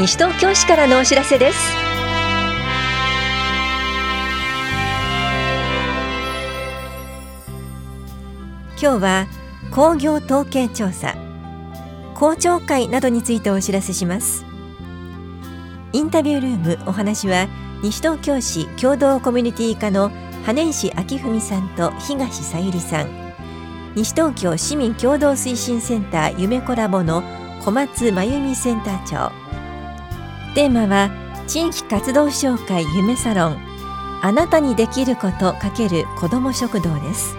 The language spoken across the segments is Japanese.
西東京市からのお知らせです。今日は工業統計調査公聴会などについてお知らせします。インタビュールームお話は西東京市共同コミュニティ課の羽石明文さんと東さゆりさん。西東京市民共同推進センター夢コラボの小松真由美センター長。テーマは地域活動紹介夢サロン。あなたにできること×子ども食堂です。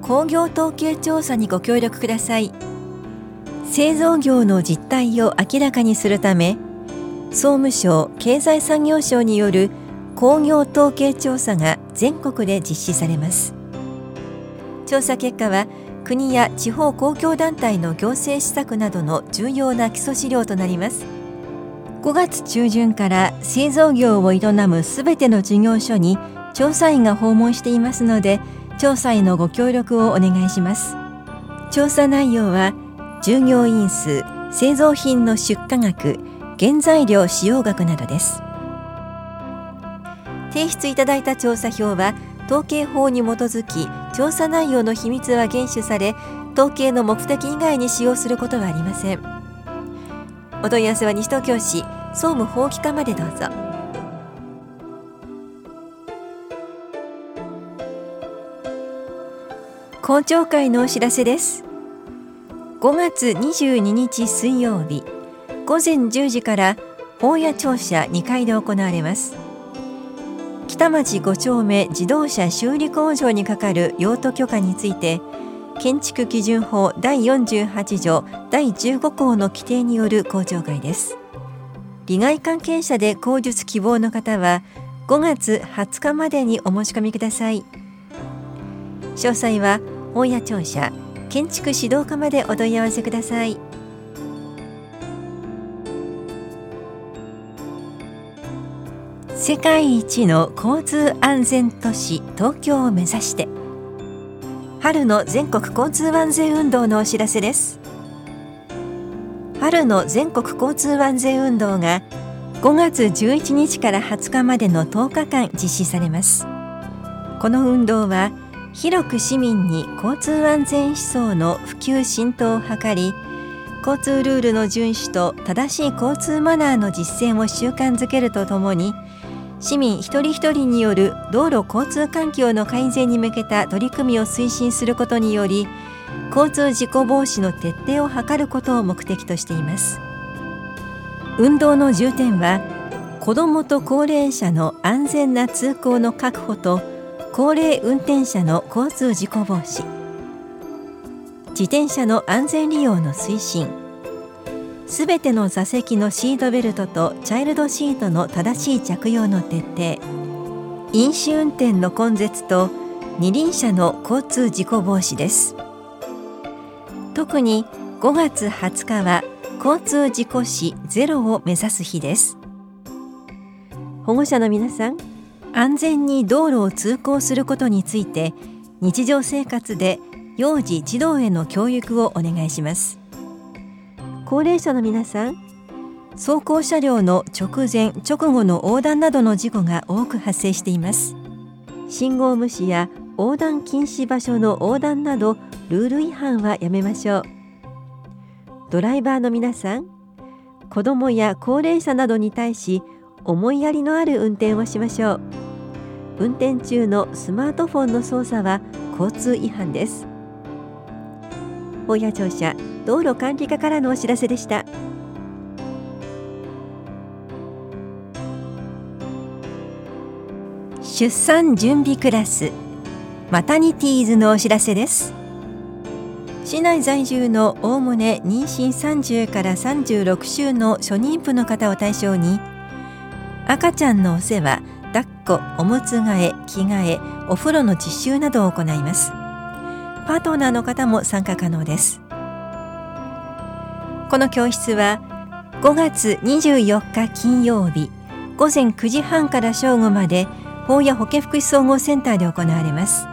工業統計調査にご協力ください。製造業の実態を明らかにするため総務省経済産業省による工業統計調査が全国で実施されます。調査結果は国や地方公共団体の行政施策などの重要な基礎資料となります。5月中旬から製造業を営むすべての事業所に調査員が訪問していますので調査へのご協力をお願いします。調査内容は従業員数製造品の出荷額原材料使用額などです。提出いただいた調査票は統計法に基づき調査内容の秘密は厳守され統計の目的以外に使用することはありません。お問い合わせは西東京市総務法規課までどうぞ。公聴会のお知らせです。5月22日水曜日午前10時から本屋庁舎2階で行われます。北町5丁目自動車修理工場にかかる用途許可について建築基準法第48条第15項の規定による公聴会です。利害関係者で口述希望の方は5月20日までにお申し込みください。詳細は本屋庁舎建築指導課までお問い合わせください。世界一の交通安全都市東京を目指して春の全国交通安全運動のお知らせです。春の全国交通安全運動が5月11日から20日までの10日間実施されます。この運動は広く市民に交通安全思想の普及浸透を図り交通ルールの遵守と正しい交通マナーの実践を習慣づけるとともに市民一人一人による道路交通環境の改善に向けた取り組みを推進することにより交通事故防止の徹底を図ることを目的としています。運動の重点は子どもと高齢者の安全な通行の確保と高齢運転者の交通事故防止。自転車の安全利用の推進。すべての座席のシートベルトとチャイルドシートの正しい着用の徹底。飲酒運転の根絶と二輪車の交通事故防止です。特に5月20日は交通事故死ゼロを目指す日です。保護者の皆さん安全に道路を通行することについて日常生活で幼児児童への教育をお願いします。高齢者の皆さん走行車両の直前直後の横断などの事故が多く発生しています。信号無視や横断禁止場所の横断などルール違反はやめましょう。ドライバーの皆さん子どもや高齢者などに対し思いやりのある運転をしましょう。運転中のスマートフォンの操作は交通違反です。大谷庁舎道路管理課からのお知らせでした。出産準備クラスマタニティーズのお知らせです。市内在住のおおむね妊娠30から36週の初妊婦の方を対象に赤ちゃんのお世話抱っこおむつ替え着替えお風呂の実習などを行います。パートナーの方も参加可能です。この教室は5月24日金曜日午前9時半から正午まで法や保健福祉総合センターで行われます。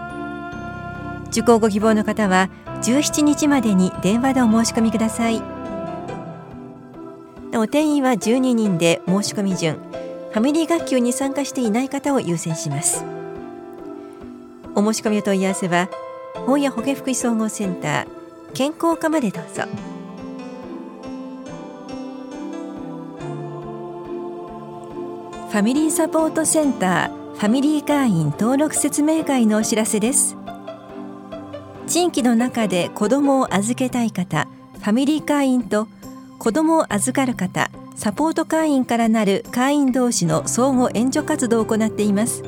受講ご希望の方は17日までに電話でお申し込みください。お定員は12人で申し込み順。ファミリー学級に参加していない方を優先します。お申し込みお問い合わせは本屋保健福祉総合センター健康課までどうぞ。ファミリーサポートセンターファミリー会員登録説明会のお知らせです。地域の中で子どもを預けたい方ファミリー会員と子どもを預かる方サポート会員からなる会員同士の相互援助活動を行っています。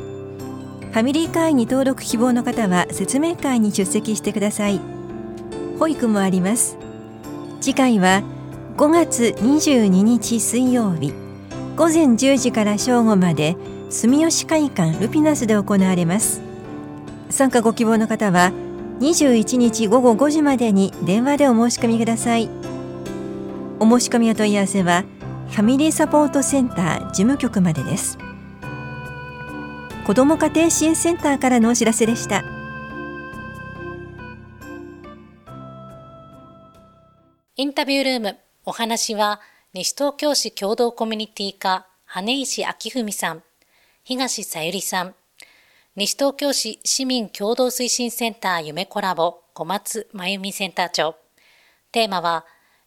ファミリー会員に登録希望の方は説明会に出席してください。保育もあります。次回は5月22日水曜日午前10時から正午まで住吉会館ルピナスで行われます。参加ご希望の方は21日午後5時までに電話でお申し込みください。お申し込みお問い合わせはファミリーサポートセンター事務局までです。子ども家庭支援センターからのお知らせでした。インタビュールームお話は西東京市共同コミュニティ課羽石明文さん東さゆりさん。西東京市市民共同推進センター夢コラボ小松真由美センター長。テーマは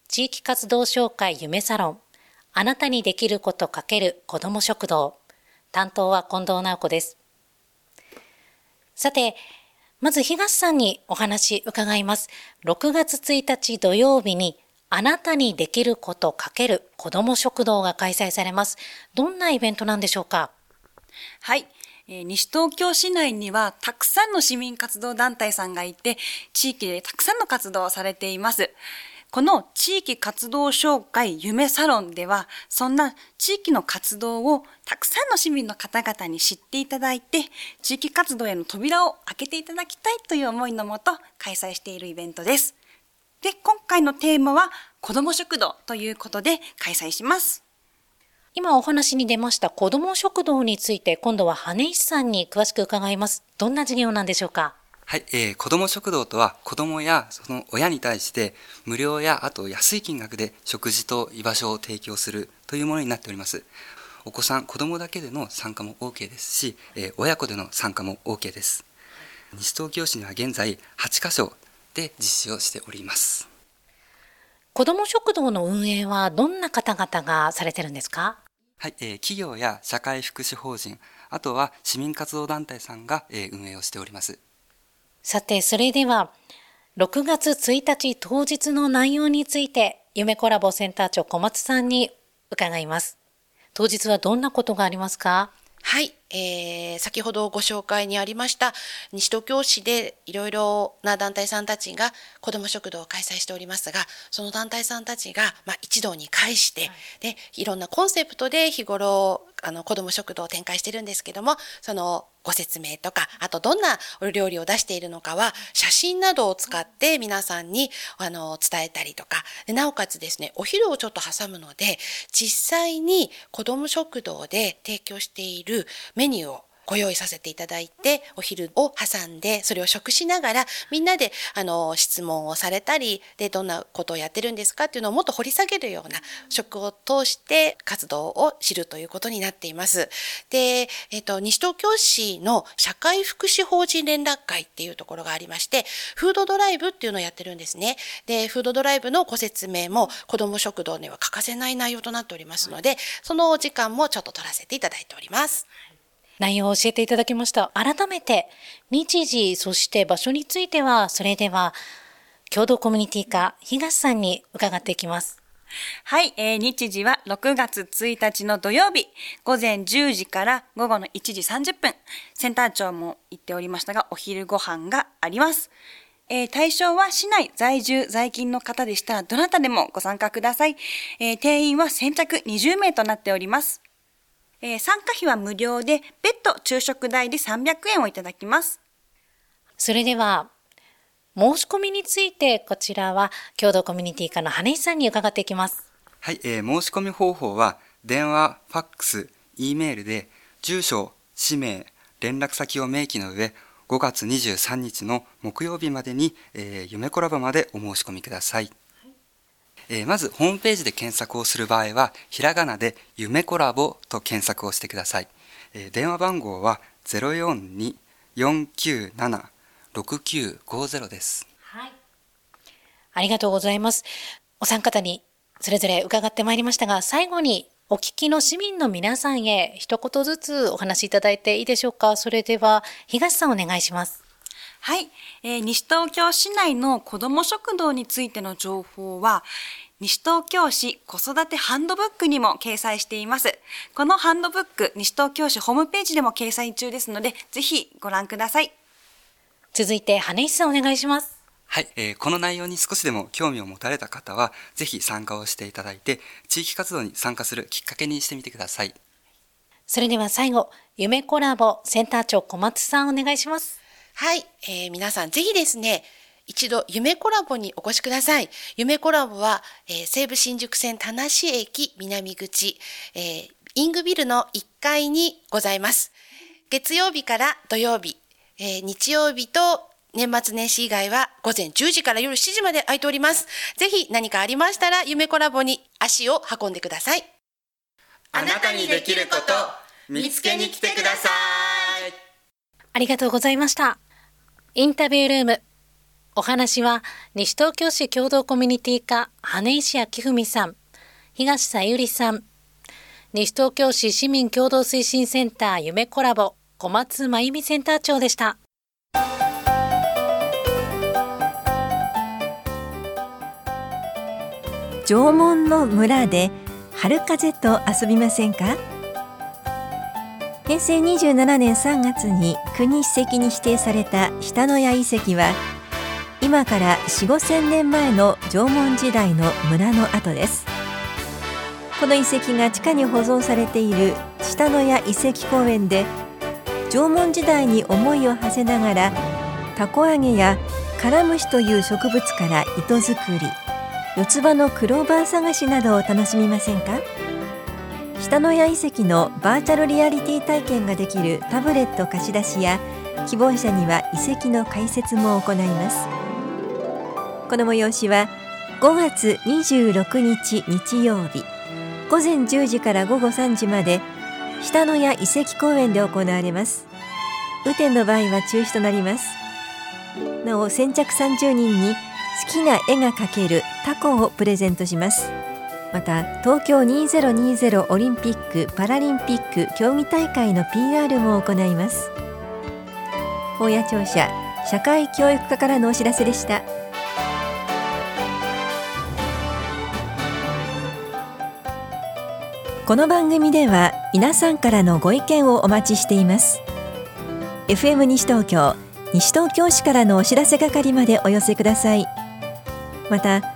地域活動紹介夢サロン。あなたにできることかける子ども食堂。担当は近藤直子です。さて、まず東さんにお話伺います。6月1日土曜日にあなたにできることかける子ども食堂が開催されます。どんなイベントなんでしょうか？はい。えー、西東京市内にはたくさんの市民活動団体さんがいて、地域でたくさんの活動をされています。この地域活動紹介夢サロンでは、そんな地域の活動をたくさんの市民の方々に知っていただいて、地域活動への扉を開けていただきたいという思いのもと開催しているイベントです。で、今回のテーマは子ども食堂ということで開催します。今お話に出ました子ども食堂について今度は羽石さんに詳しく伺います。どんな事業なんでしょうか？はい、えー、子ども食堂とは子どもやその親に対して無料やあと安い金額で食事と居場所を提供するというものになっております。お子さん、子どもだけでの参加も OK ですし、えー、親子での参加も OK です。西東京市には現在8カ所で実施をしております。子ども食堂の運営はどんな方々がされてるんですか？はい、えー、企業や社会福祉法人、あとは市民活動団体さんが、えー、運営をしております。さて、それでは、6月1日当日の内容について、夢コラボセンター長小松さんに伺います。当日はどんなことがありますか？はい、えー、先ほどご紹介にありました西東京市でいろいろな団体さんたちが子ども食堂を開催しておりますがその団体さんたちが、まあ、一堂に会して、はい、でいろんなコンセプトで日頃あの子ども食堂を展開してるんですけどもそのご説明とか、あとどんなお料理を出しているのかは、写真などを使って皆さんにあの伝えたりとか、なおかつですね、お昼をちょっと挟むので、実際に子ども食堂で提供しているメニューをご用意させていただいて、お昼を挟んで、それを食しながら、みんなで、あの、質問をされたり、で、どんなことをやってるんですかっていうのをもっと掘り下げるような、食を通して活動を知るということになっています。で、えっ、と、西東京市の社会福祉法人連絡会っていうところがありまして、フードドライブっていうのをやってるんですね。で、フードドライブのご説明も子ども食堂には欠かせない内容となっておりますので、そのお時間もちょっと取らせていただいております。内容を教えていただきました。改めて、日時、そして場所については、それでは、共同コミュニティ課、東さんに伺っていきます。はい、えー、日時は6月1日の土曜日、午前10時から午後の1時30分、センター長も言っておりましたが、お昼ご飯があります。えー、対象は市内在住在勤の方でしたら、どなたでもご参加ください。えー、定員は先着20名となっております。えー、参加費は無料で、別途昼食代で300円をいただきます。それでは、申し込みについて、こちらは共同コミュニティ課の羽石さんに伺っていきます。はい、えー、申し込み方法は、電話、ファックス、E メールで、住所、氏名、連絡先を明記の上5月23日の木曜日までに、えー、夢コラボまでお申し込みください、えー、まずホームページで検索をする場合はひらがなで「夢コラボ」と検索をしてください、えー、電話番号は042-497-6950ですはいありがとうございますお三方にそれぞれ伺ってまいりましたが最後にお聞きの市民の皆さんへ一言ずつお話しいただいていいでしょうか？それでは、東さんお願いします。はい、えー、西東京市内の子ども食堂についての情報は、西東京市子育てハンドブックにも掲載しています。このハンドブック、西東京市ホームページでも掲載中ですので、ぜひご覧ください。続いて、羽石さんお願いします。はい、えー、この内容に少しでも興味を持たれた方は、ぜひ参加をしていただいて、地域活動に参加するきっかけにしてみてください。それでは最後、夢コラボセンター長小松さんお願いします。はい、えー、皆さんぜひですね、一度夢コラボにお越しください。夢コラボは、えー、西武新宿線田無駅南口、えー、イングビルの1階にございます。月曜日から土曜日、えー、日曜日と年末年始以外は午前10時から夜7時まで空いております。ぜひ何かありましたら夢コラボに足を運んでください。あなたにできること、見つけに来てください。ありがとうございました。インタビュールーム。お話は、西東京市共同コミュニティ課、羽石明文さん、東さゆりさん、西東京市市民共同推進センター夢コラボ、小松真由美センター長でした。縄文の村で春風と遊びませんか？平成27年3月に国史跡に指定された下野谷遺跡は今から4 5千年前の縄文時代の村の跡です。この遺跡が地下に保存されている下野谷遺跡公園で縄文時代に思いを馳せながらタコ揚げやカラムシという植物から糸作り四つ葉のクローバー探しなどを楽しみませんか？下野谷遺跡のバーチャルリアリティ体験ができるタブレット貸し出しや希望者には遺跡の解説も行います。この催しは5月26日日曜日午前10時から午後3時まで下野谷遺跡公園で行われます。雨天の場合は中止となります。なお先着30人に好きな絵が描けるタコをプレゼントします。また東京2020オリンピック・パラリンピック競技大会の PR も行います。大谷庁舎社会教育課からのお知らせでした。この番組では皆さんからのご意見をお待ちしています。FM 西東京西東京市からのお知らせ係までお寄せください。また